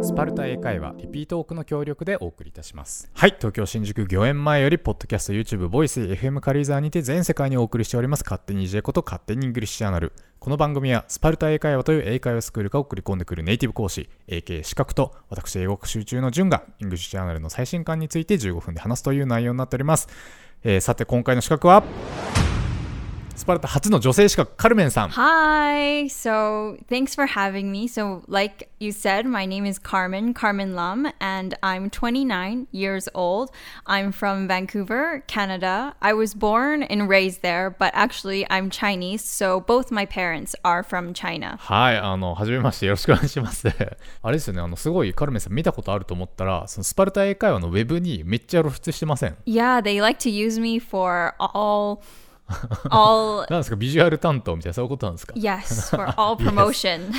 スパルタ英会話リピートオークの協力でお送りいたします。はい東京新宿御苑前よりポッドキャスト YouTube ボイス FM 軽井沢にて全世界にお送りしております勝手に J こと勝手にイングリッシュチャンネル。この番組はスパルタ英会話という英会話スクールが送り込んでくるネイティブ講師 AK 資格と私英語学習中の順が English Journal の最新刊について15分で話すという内容になっております、えーさて今回の刺客はスパルタ初の女性刺客カルメンさん Hi. So, thanks for having me. So, like you said, my name is Carmen, Carmen Lum, and I'm 29 years old. I'm from Vancouver, Canada. I was born and raised there, but actually, I'm Chinese. So, both my parents are from China. はい、あの、はじめまして、よろしくお願いします。あれですよね、あの、すごい、カルメンさん見たことあると思ったら、そのスパルタ英会話のウェブにめっちゃ露出してません。Yeah, they like to use me for all, allなんですか、ビジュアル担当みたいな、そういうことなんですか Yes, for all promotion.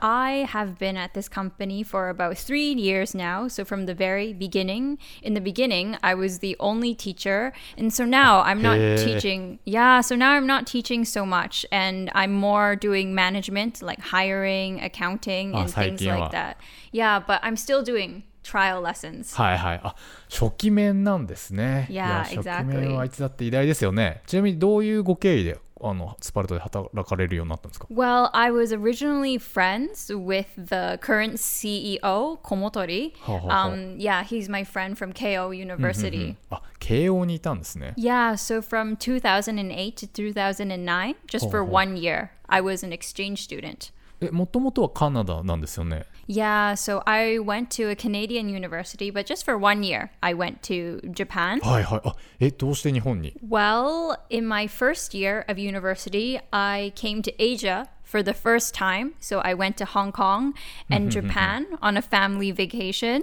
I have been at this company for about three years now. So, from the very beginning, in the beginning, I was the only teacher. And so now I'm not Hey. teaching. Yeah, so now I'm not teaching so much. And I'm more doing management, like hiring, accounting, Ah, and things 最近は。 like that. Yeah, but I'm still doing trial lessons. はいはい。あ、初期面なんですね。Yeah, や初期.面はいつだって偉大ですよね。ちなみに、どういうご経緯で、あの、スパルタで働かれるようになったんですか Well, I was originally friends with the current CEO, Komotori. Um, yeah, he's my friend from KO University. あ、慶応にいたんですね。Yeah, so from 2008 to 2009, just for one year, I was an exchange student. え、もともとはカナダなんですよね。 Yeah, so I went to a Canadian university, but just for one year, I went to Japan. はいはい。あ、え、どうして日本に Well, in my first year of university, I came to Asia for the first time. So I went to Hong Kong and Japan on a family vacation.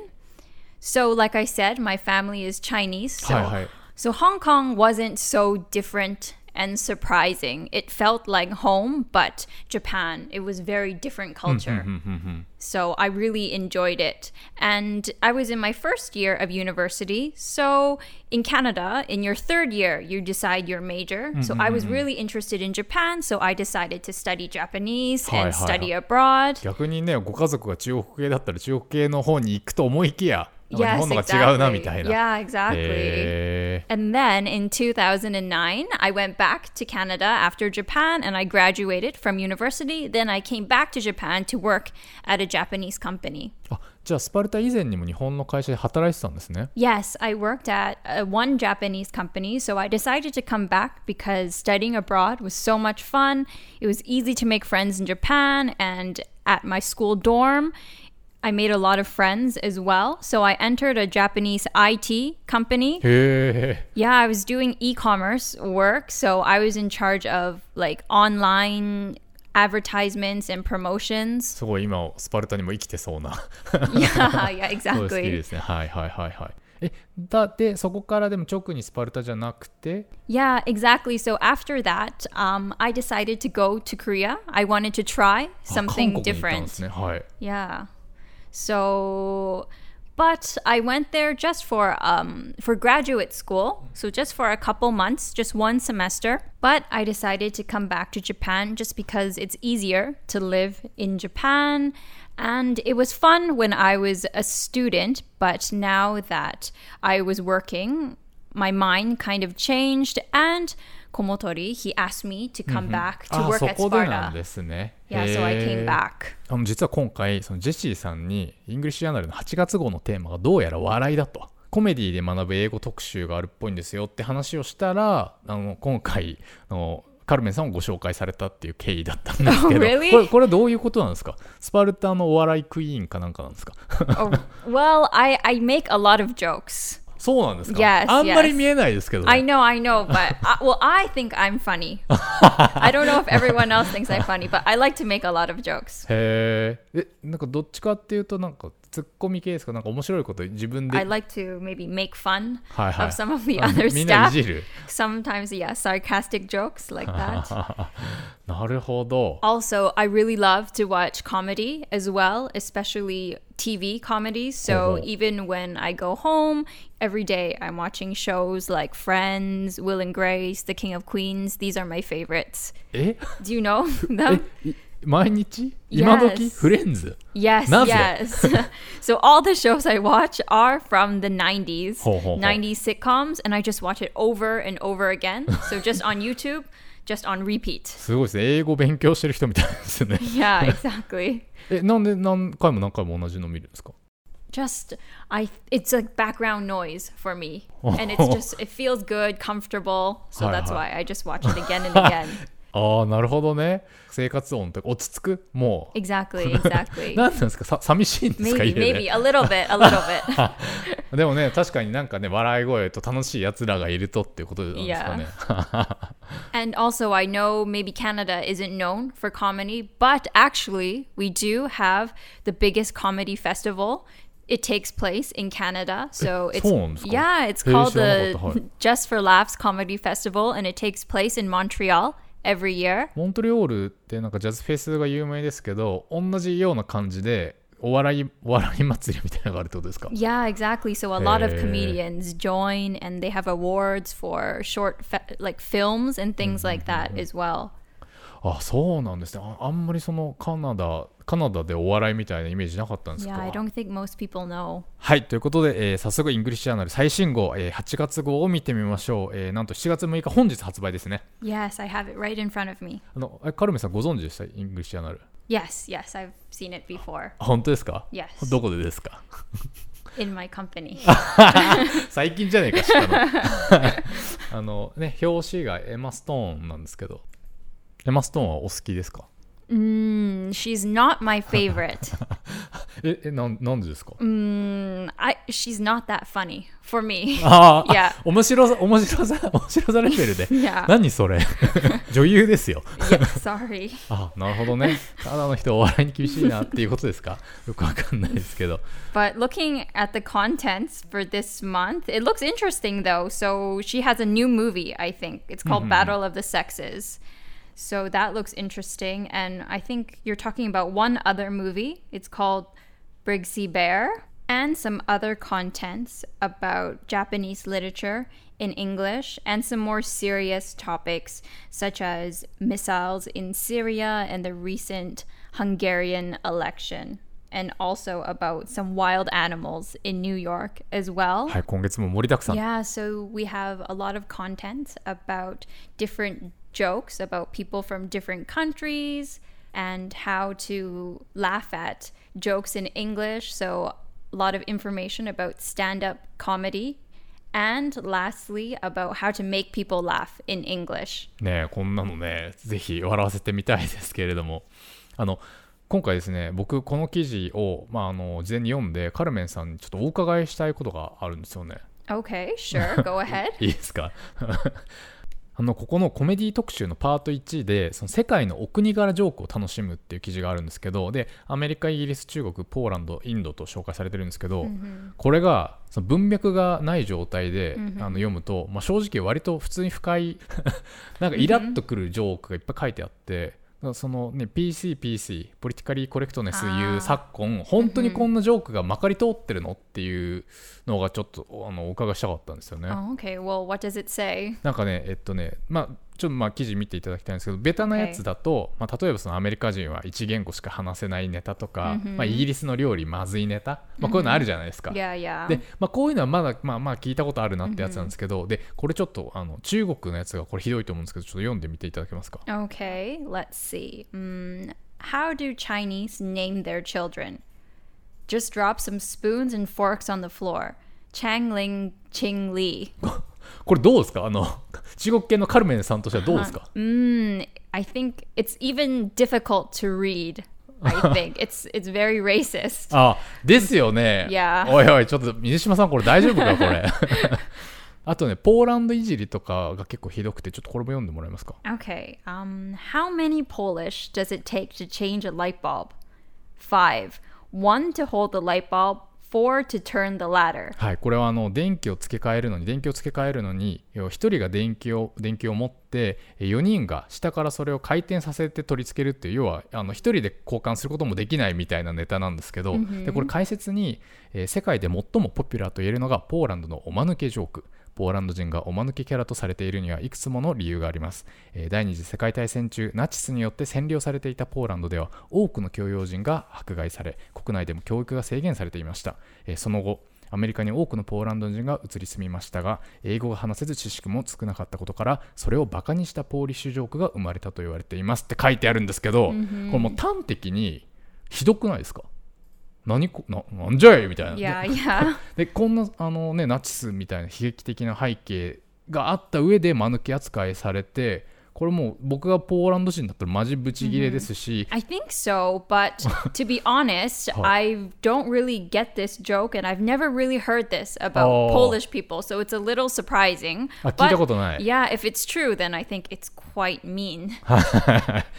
So, like I said, my family is Chinese. So, はいはい。 so Hong Kong wasn't so different and surprising. It felt like home, but Japan, it was very different culture. So I really enjoyed it. And I was in my first year of university. So in Canada, in your third year, you decide your major. So I was really interested in Japan. So I decided to study Japanese Hi, and hi, study hi. abroad. 逆にね、ご家族が中国系だったら中国系の方に行くと思いきや、なんか日 Yes, 本のが違うなみ exactly. たいな。 Yeah, exactly. へー And then in 2009, I went back to Canada after Japan and I graduated from university. Then I came back to Japan to work at a Japanese company. あじゃあスパルタ以前にも日本の会社で働いてたんですね。 Yes, I worked at uh, one Japanese company, so I decided to come back because studying abroad was so much fun. It was easy to make friends in Japan, and at my school dorm, I made a lot of friends as well. So I entered a Japanese IT company. へえ。 Yeah, I was doing e-commerce work, so I was in charge of like online advertisements and promotions. すごい今スパルタにも生きてそうな yeah, yeah, そうですいい exactly. ですね。はいはいはいはい。えだでそこからでも直にスパルタじゃなくて Yeah, exactly. So after that, um, I decided to go to Korea. I wanted to try あ韓 something 国に行ったんです different. ね。はい。 Yeah. So, but I went there just for um, for graduate school. So just for a couple months, just one semester. But I decided to come back to Japan just because it's easier to live in Japan. And it was fun when I was a student, but now that I was working, my mind kind of changed. And Komotori, he asked me to come back to あ work そ at Sparta. ですね。Yeah, so I へ came ー back. あの実は今回そのジェシーさんに English Journal の8月号のテーマがどうやら笑いだとコメディで学ぶ英語特集があるっぽいんですよって話をしたらあの今回あのカルメンさんをご紹介されたっていう経緯だったんですけど、Oh, really? これこれはどういうことなんですか？スパルタのお笑いクイーンかなんかなんですか？Oh, well, I, I make a lot of jokes. そうなんですか Yes, あんまり yes. 見えないですけど、ね。I know, I know, but I, well, I think I'm funny. I don't know if everyone else thinks I'm funny, but I like to make a lot of jokes. へえ。え、なんかどっちかっていうと、なんかツッコミ系ですかなんか面白いこと自分で。 I like to maybe make fun はいはい of some of the あ other みんない staff. じる。 Sometimes, yeah, sarcastic jokes like that. なるほど。 Also, I really love to watch comedy as well, especially TV comedies. So Oh. even when I go home, every day I'm watching shows like Friends, Will and Grace, The King of Queens. These are my favorites. え Do you know them? い 毎日今時 Yes. フレンズ Yes, Naze. yes. so all the shows I watch are from the 90s, Ho, ho, ho. 90s sitcoms, and I just watch it over and over again. So just on YouTube, just on repeat. すごいですね。英語勉強してる人みたいですね。 Yeah, exactly. え、なんで何回も何回も同じの見るんですか Just I it's like background noise for me. And it's just it feels good, comfortable. So Hi, that's hi. why I just watch it again and again. ああ、なるほどね。生活音とか落ち着くもう。exactly, exactly. 何なんですかさ寂しいんですか maybe, 家で maybe a little bit, a little bit. でもね、確かになんかね、笑い声と楽しい奴らがいるとっていうことなんですかね。And also, I know maybe Canada isn't known for comedy, but actually, we do have the biggest comedy festival. It takes place in Canada. So it's yeah, it's called the。Just for Laughs Comedy Festival, and it takes place in Montreal every year. モントリオールってなんかジャズフェスが有名ですけど、同じような感じでお笑いお笑い祭りみたいなのがあるってことですか Yeah, exactly. So a lot of Hey. comedians join, and they have awards for short, fe- like films and things like that as well. あ、そうなんですね。ああんまりそのカナダ、カナダでお笑いみたいなイメージなかったんですか？Yeah, I don't think most people know. はい、ということで、えー早速 English Journal 最新号、えー8月号を見てみましょう。えーなんと7月6日本日発売ですね。Yes, I have it right in front of me. あのえカルメンさんご存知でした？ English Journal。Yes, yes, I've seen it before あ本当ですか？Yes. どこでですか？In my company. 最近じゃねえか知ったのあのね表紙がエマ・ストーンなんですけどエマ・ストーンはお好きですか Mm, she's not my favorite. ええなんなんでですか mm, I she's not that funny for me. あーあ Yeah. 面白さ面白さ面白さレベルで Yeah. 何それ女優ですよ yeah, sorry. あなるほどねカナダの人お笑いに厳しいなっていうことですかよくわかんないですけど But looking at the contents for this month, it looks interesting though. So she has a new movie, I think. It's called Battle of the Sexes. So that looks interesting. And I think you're talking about one other movie. It's called Brigsy Bear and some other contents about Japanese literature in English and some more serious topics such as missiles in Syria and the recent Hungarian election. And also about some wild animals in New York as well. Yeah, so we have a lot of content about different jokes about people from different countries and how to laugh at jokes in English. So, a lot of information about stand up comedy. And lastly, about how to make people laugh in English. ねえこんなのねぜひ笑わせてみたいですけれどもあの今回ですね僕この記事を、まあ、あの事前に読んでカルメンさんにちょっとお伺いしたいことがあるんですよね Okay, sure, go ahead. いいですか あのここのコメディ特集のパート1でその世界のお国柄ジョークを楽しむっていう記事があるんですけどでアメリカイギリス中国ポーランドインドと紹介されてるんですけど、これがその文脈がない状態で、あの読むと、まあ、正直割と普通に深い なんかイラッとくるジョークがいっぱい書いてあって。そのね、PCPC、ポリティカリーコレクトネスいう昨今、本当にこんなジョークがまかり通ってるのっていうのがちょっとあのお伺いしたかったんですよね。Oh, okay, well, what does it say? なんかね、えっとね、まあ、ちょっとまあ記事見ていただきたいんですけど、ベタなやつだと、まあ、例えばそのアメリカ人は一言語しか話せないネタとか、まあ、イギリスの料理まずいネタ、まあ、こういうのあるじゃないですか。Yeah, yeah. で、まあ、こういうのはまだ、まあ、まあ聞いたことあるなってやつなんですけど、で、これちょっとあの中国のやつがこれひどいと思うんですけど、ちょっと読んでみていただけますか？Okay, let's see. Mm, how do Chinese name their children? Just drop some spoons and forks on the floor. Chang Ling Ching Li. これどうですかあの、中国系のカルメンさんとしてはどうですか Mm, I think it's even difficult to read. I think it's it's very racist. あ、ですよね。いやおいおい、ちょっと水島さん、これ大丈夫か、これ。あとね、ポーランドいじりとかが結構ひどくて、ちょっとこれも読んでもらえますか。Okay. Um, how many Polish does it take to change a light bulb? Five. One to hold the light bulb. Four to turn the ladder. はい、これはあの電気を付け替えるのに電気を付け替えるのに1人が電気を電気を持って4人が下からそれを回転させて取り付けるっていう要はあの1人で交換することもできないみたいなネタなんですけど、でこれ解説に、えー世界で最もポピュラーと言えるのがポーランドのおまぬけジョークポーランド人がおまぬけキャラとされているにはいくつもの理由があります、えー第二次世界大戦中ナチスによって占領されていたポーランドでは多くの教養人が迫害され国内でも教育が制限されていました、えーその後アメリカに多くのポーランド人が移り住みましたが英語が話せず知識も少なかったことからそれをバカにしたポーリッシュジョークが生まれたと言われていますって書いてあるんですけど、これもう端的にひどくないですか？何こななんじゃいみたいな Yeah, yeah. でこんなあの、ね、ナチスみたいな悲劇的な背景があった上で間抜け扱いされてこれもう僕がポーランド人だったらマジブチギレですし、I think so, but to be honest, I don't really get this joke and I've never really heard this about Oh. Polish people, so it's a little surprising. あ聞いたことない yeah, if it's true, then I think it's quite mean.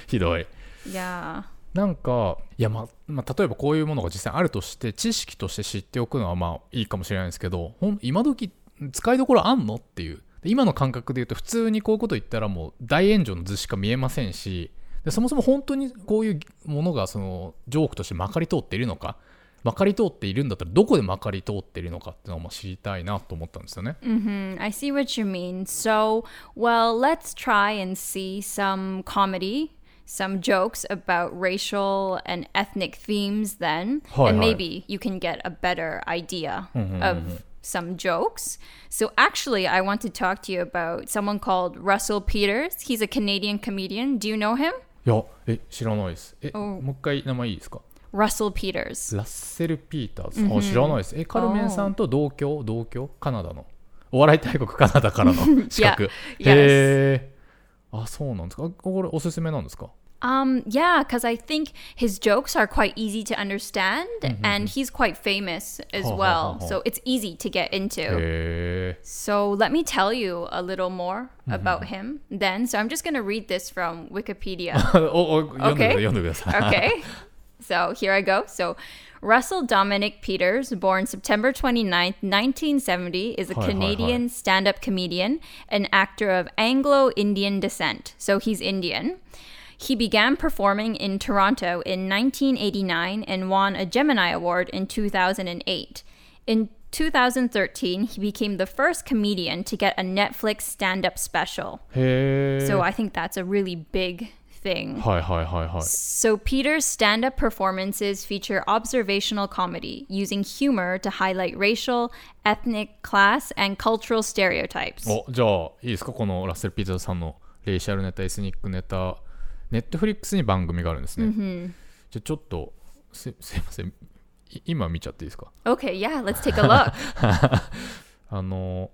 ひどい Yeah. なんかいや、ままあ、例えばこういうものが実際あるとして知識として知っておくのはまあいいかもしれないですけどほん今時使いどころあんのっていう今の感覚で言うと普通にこういうこと言ったらもう大炎上の図しか見えませんしでそもそも本当にこういうものがそのジョークとしてまかり通っているのかまかり通っているんだったらどこでまかり通っているのかっていうのを知りたいなと思ったんですよね。Hmm, I see what you mean. So, well, let's try and see some comedy, some jokes about racial and ethnic themes then, Hi, and hi. maybe you can get a better idea of some jokes. So, actually, I want to talk to you about someone called Russell Peters. He's a Canadian comedian. Do you know him? いやえ知らないです。えおもう一回名前いいですか Russell Peters. ラッセル・ピーターズ、あ知らないですえカルメンさんと同郷同郷カナダのお笑い大国カナダからの資格 Yeah. へえ あそうなんですかあこれおすすめなんですか Um, yeah, because I think his jokes are quite easy to understand, and he's quite famous as Ho, ho, well. ho, ho. So it's easy to get into. へえ So let me tell you a little more about him then. So I'm just going to read this from Wikipedia. おお読んでください Okay. 読んでください okay. So here I go. So Russell Dominic Peters, born September 29, 1970, is a Hi, hi, hi. Canadian stand up comedian and actor of Anglo Indian descent. So he's Indian. He began performing in Toronto in 1989 and won a Gemini Award in 2008. In 2013, he became the first comedian to get a Netflix stand up special. へえ So I think that's a really big thing. はいはいはいはい So, Peter's stand up performances feature observational comedy, using humor to highlight racial, ethnic, class, and cultural stereotypes. おじゃあいいですかこのラッセル・ピーターズさんの racial ネタ ethnic ネタ Netflix に番組があるんですね、じゃあちょっとすすいませんい今見ちゃっていいですか Okay, yeah, let's take a look. あの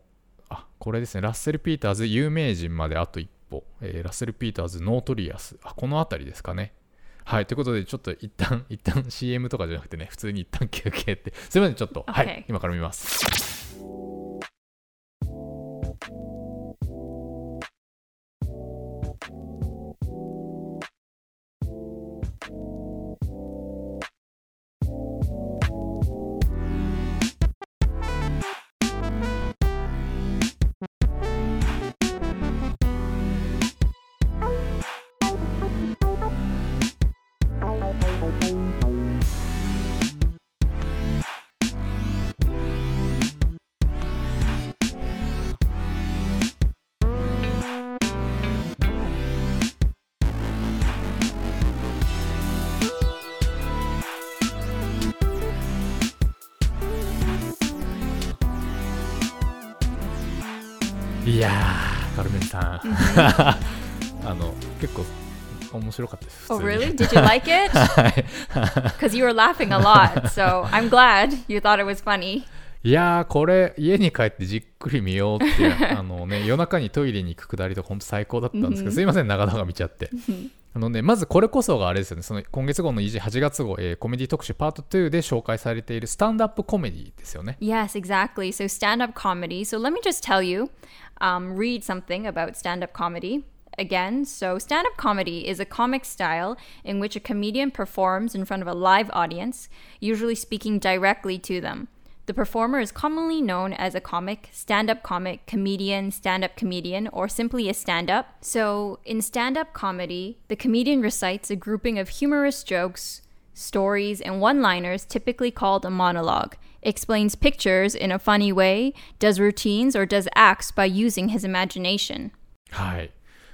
あこれですねラッセル・ピーターズ有名人まであと一歩、えーラッセル・ピーターズ Notorious あこの辺りですかね。はいということでちょっと一旦一旦 CM とかじゃなくてね普通に一旦休憩って。すいませんちょっと、はい今から見ますやーカルメンさん あの結構面白かったです普 oh, really? Did you like it? Because you were laughing a lot, so I'm glad you thought it was funny. いやーこれ家に帰ってじっくり見ようって あのね夜中にトイレに行くくだりとか本当最高だったんですけど、すいません長々見ちゃってあのね、まずこれこそがあれですよね、その今月号の EG8 月号、えーコメディ特集パート2で紹介されているスタンドアップコメディですよね。Yes, exactly. So, stand up comedy. So, let me just tell you, um, read something about stand up comedy. Again, so stand up comedy is a comic style in which a comedian performs in front of a live audience, usually speaking directly to them. The performer is commonly known as a comic, stand up comic, comedian, stand up comedian, or simply a stand up. So, in stand up comedy, the comedian recites a grouping of humorous jokes, stories, and one liners, typically called a monologue, explains pictures in a funny way, does routines, or does acts by using his imagination. はい。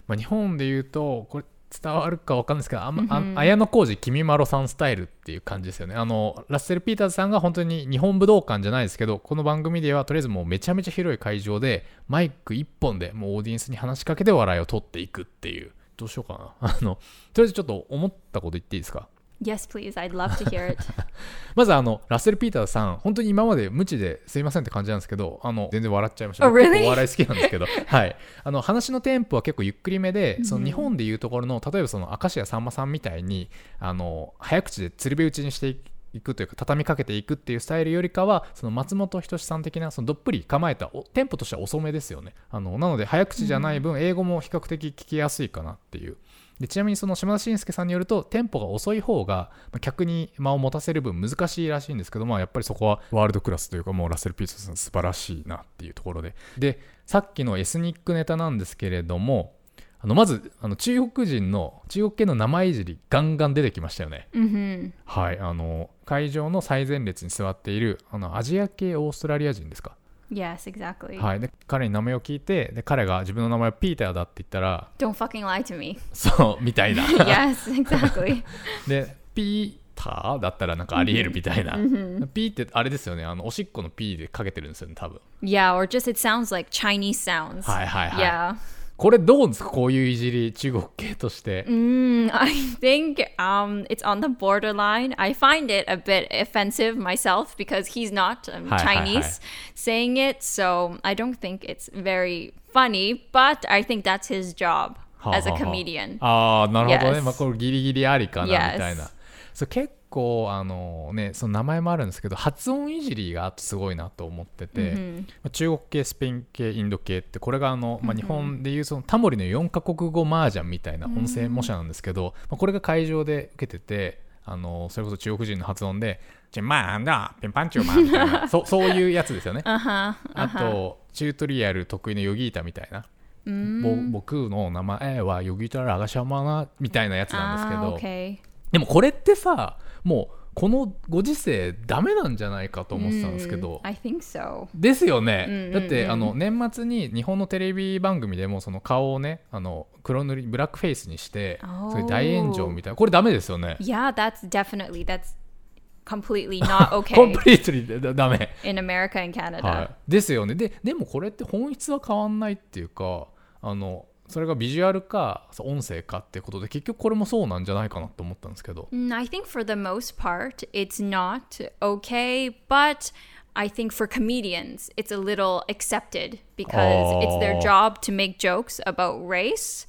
まあ、日本で言うと、これ伝わるかわかんないですけど、あんま、あ綾小路きみまろさんスタイルっていう感じですよね。あの、ラッセル・ピーターズさんが本当に日本武道館じゃないですけど、この番組ではとりあえずもうめちゃめちゃ広い会場で、マイク一本でもうオーディエンスに話しかけて笑いを取っていくっていう。どうしようかな。あの、とりあえずちょっと思ったこと言っていいですか？Yes, please. I'd love to hear it. まずあのラッセル・ピーターズさん本当に今まで無知ですいませんって感じなんですけどあの全然笑っちゃいました、Oh, really? 結構お笑い好きなんですけど。はい。あの話のテンポは結構ゆっくりめでその日本でいうところの例えばその明石家さんまさんみたいにあの早口で釣り火打ちにしていくというか畳みかけていくっていうスタイルよりかはその松本人志さん的なそのどっぷり構えたおテンポとしては遅めですよね。あのなので早口じゃない分英語も比較的聞きやすいかなっていうでちなみにその島田紳介さんによるとテンポが遅い方がまあ客に間を持たせる分難しいらしいんですけど、まあ、やっぱりそこはワールドクラスというかもうラッセル・ピーターズさん素晴らしいなっていうところで。でさっきのエスニックネタなんですけれどもあのまずあの中国人の中国系の名前いじりガンガン出てきましたよね。hmm はいあの会場の最前列に座っているあのアジア系オーストラリア人ですか Yes, exactly. はいで彼に名前を聞いてで彼が自分の名前はピーターだって言ったら Don't fucking lie to me. そうみたいな yes, exactly. で、ピーターだったらなんかありえるみたいな。ピーってあれですよね、あのおしっこのピーでかけてるんですよね、多分。yeah, or just it sounds like Chinese sounds. はいはいはい。Yeah. これどうですかこういういじり、中国系として。 Mm, I think um, it's on the borderline. I find it a bit offensive myself because he's not um, Hi, hi, hi. Chinese saying it. So I don't think it's very funny, but I think that's his job はあ as a はあはあ comedian. ああ、なるほどね。 Yes. まあこれギリギリありかな、み Yes. たいな。そう結 構、あのね、その名前もあるんですけど、発音いじりがすごいなと思ってて、まあ中国系、スペイン系、インド系って、これがあの、まあ、日本でいうそのタモリの4カ国語麻雀みたいな音声模写なんですけど、まあ、これが会場で受けてて、あのそれこそ中国人の発音で、チェンマンだ、ペンパンチューマンみたいな、そそういうやつですよね。Uh-huh. あと、チュートリアル得意のヨギータみたいな。ぼ僕の名前はヨギータラガシャマナみたいなやつなんですけ Ah, ど.でもこれってさもうこのご時世ダメなんじゃないかと思ってたんですけど、I think so. ですよね、うんうんうんだってあの年末に日本のテレビ番組でもその顔をねあの黒塗りブラックフェイスにしておーそれ大炎上みたいな。これダメですよね。Yeah, that's definitely that's completely not okay. プリートリーでダメ。In America and Canada. はい、ですよね。ででもこれって本質は変わんないっていうかあのそれがビジュアルか音声かってことで結局これもそうなんじゃないかなと思ったんですけど Mm, I think for the most part, it's not okay, but I think for comedians, it's a little accepted because it's their Oh. job to make jokes about race.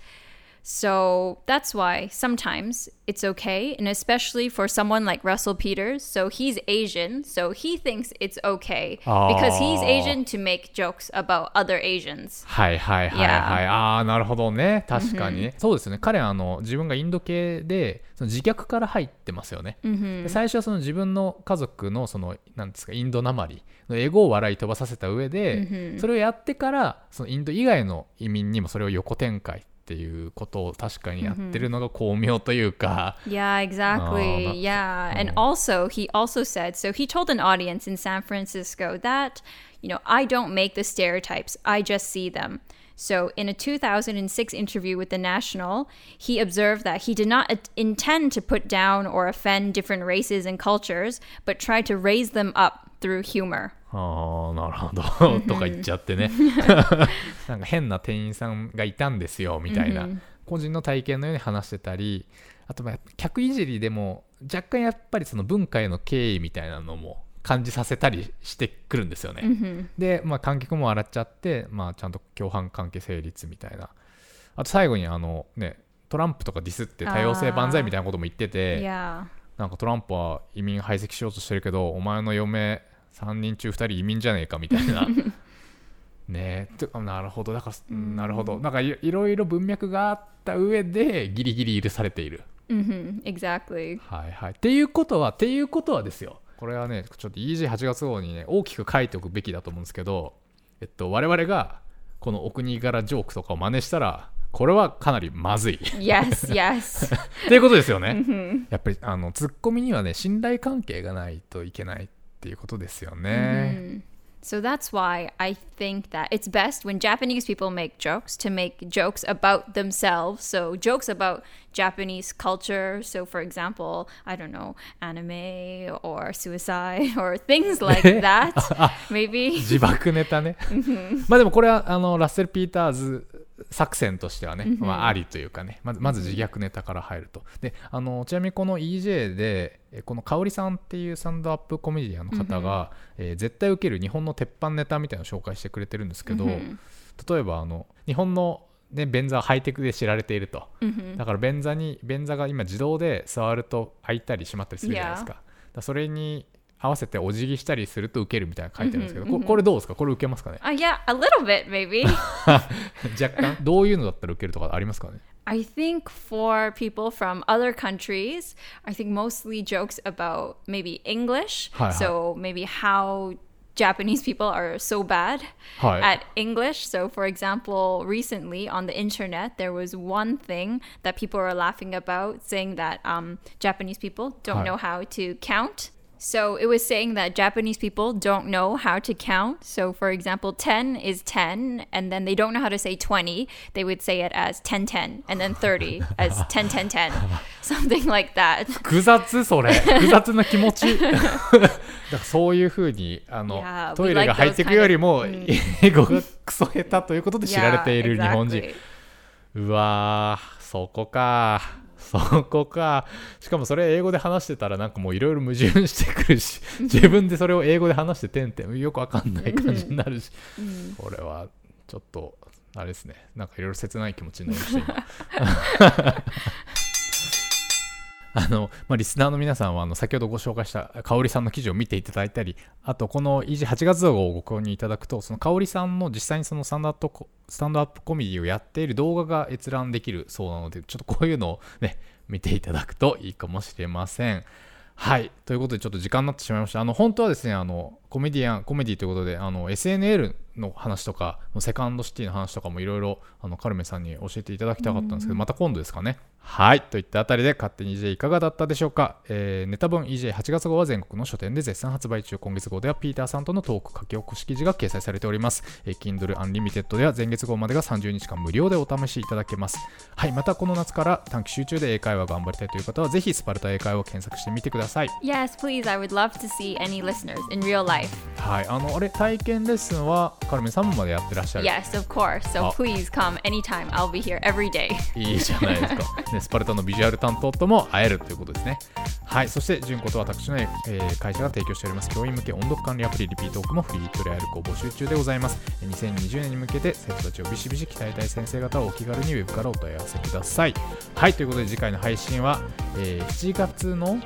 So that's why sometimes it's okay, and especially for someone like Russell Peters. So he's Asian, so he thinks it's okay because he's Oh. Asian to make jokes about other Asians. はいはいはいはい、ああなるほどね確かにね、そうですよね彼あの自分がインド系でその自虐から入ってますよね、で最初はその自分の家族のそのなんですかインドなまりのエゴを笑い飛ばさせた上で、それをやってからそのインド以外の移民にもそれを横展開っていうことを確かにやってるのが巧妙というか、 Yeah, exactly. that's- yeah. And also, he also said so he told an audience in San Francisco that, you know, I don't make the stereotypes, I just see them. So, in a 2006 interview with The National, he observed that he did not at- intend to put down or offend different races and cultures, but tried to raise them up through humor. ああなるほど。とか言っちゃってね。なんか変な店員さんがいたんですよみたいな、個人の体験のように話してたりあとまあ客いじりでも若干やっぱりその文化への敬意みたいなのも感じさせたりしてくるんですよね、で、まあ、観客も笑っちゃって、まあ、ちゃんと共犯関係成立みたいな。あと最後にあのねトランプとかディスって多様性万歳みたいなことも言ってて.なんかトランプは移民排斥しようとしてるけどお前の嫁3人中2人移民じゃねえかみたいな。ねなるほど。だからうん。なるほど。なんかいいろいろ文脈があった上でギリギリ許されている。hmm Exactly. はいはい。っていうことはっていうことはですよ。これはねちょっと EG8 月号にね大きく書いておくべきだと思うんですけどえっと我々がこのお国柄ジョークとかを真似したらこれはかなりまずい。Yes, yes. っていうことですよね。やっぱりあのツッコミにはね信頼関係がないといけないっていうことですよね。So that's why I think that it's best when Japanese people make jokes to make jokes about themselves. So jokes about Japanese culture. So for example, I don't know, anime or suicide or things like that. Maybe. 自爆ネタね。まあでもこれはあのラッセル・ピーターズ作戦としてはね、まあ、ありというかねまずまず自虐ネタから入ると。であのちなみにこの EJ でえこの香織さんっていうスタンドアップコメディアンの方が、えー絶対受ける日本の鉄板ネタみたいなのを紹介してくれてるんですけど、例えばあの日本の、ね、便座はハイテクで知られていると、だから便座に便座が今自動で触ると開いたり閉まったりするじゃないですか,、だそれに合わせてお辞儀したりすると受けるみたいなの書いてあるんですけど、ここれどうですかこれ受けますかね Uh, yeah, a little bit maybe. 若干どういうのだったら受けるとかありますかね I think for people from other countries, I think mostly jokes about maybe English. はいはい。 So maybe how Japanese people are so bad はい。 at English. So, for example, recently on the internet, there was one thing that people were laughing about, saying that um, Japanese people don't Hi. know how to count. So, it was saying that Japanese people don't know how to count. So, for example, 10 is 10, and then they don't know how to say 20. They would say it as 10 10, and then 30 as 10 10 10, something like that. 複雑それ複雑な気持ちだからそういうふうにあの Yeah, we トイレが like 入っていくよりも、 those 英語がクソ下手ということで知られている Yeah, 日本人、 exactly. うわーそこか そこか。しかもそれ英語で話してたらなんかもういろいろ矛盾してくるし自分でそれを英語で話しててんてんよくわかんない感じになるし、これはちょっとあれですね。なんかいろいろ切ない気持ちになりました今 あの、まあ、リスナーの皆さんはあの先ほどご紹介した香織さんの記事を見ていただいたりあとこの維持8月号をご購入いただくとその香織さんの実際にそのスタンドアップコスタンドアップコメディをやっている動画が閲覧できるそうなのでちょっとこういうのをね見ていただくといいかもしれません。はい。ということでちょっと時間になってしまいました。あの本当はですねあのコメディアンコメディということであの SNL の話とかセカンドシティの話とかもいろいろあのカルメさんに教えていただきたかったんですけどまた今度ですかね。はい。といったあたりで勝手に EJ いかがだったでしょうか、えーネタ本 EJ8 月号は全国の書店で絶賛発売中。今月号ではピーターさんとのトーク書き起こし記事が掲載されております、えー Kindle Unlimited では前月号までが30日間無料でお試しいただけます。はい。またこの夏から短期集中で英会話頑張りたいという方はぜひスパルタ英会話を検索してみてください。Yes, please. I would love to see any listeners in real life. はいあのあれ体験レッスンはカルメさんもまでやってらっしゃる？Yes, of course. So Oh. please come anytime. I'll be here every day. いいじゃないですか。ね、スパルタのビジュアル担当とも会えるということですね。はい、そして、純子と私の、えー会社が提供しております教員向け音読管理アプリリピートークもフリートレアルを募集中でございます。えー2020年に向けて生徒たちをビシビシ鍛えたい先生方はお気軽にウェブからお問い合わせください。はい、ということで次回の配信は、えー7月の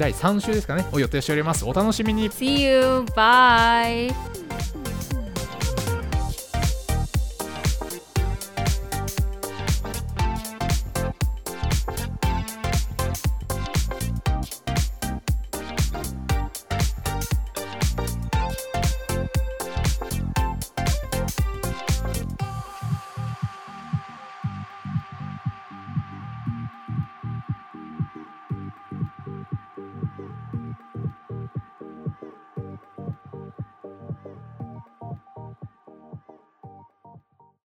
第3週ですかね、を予定しております。お楽しみに See you. Bye.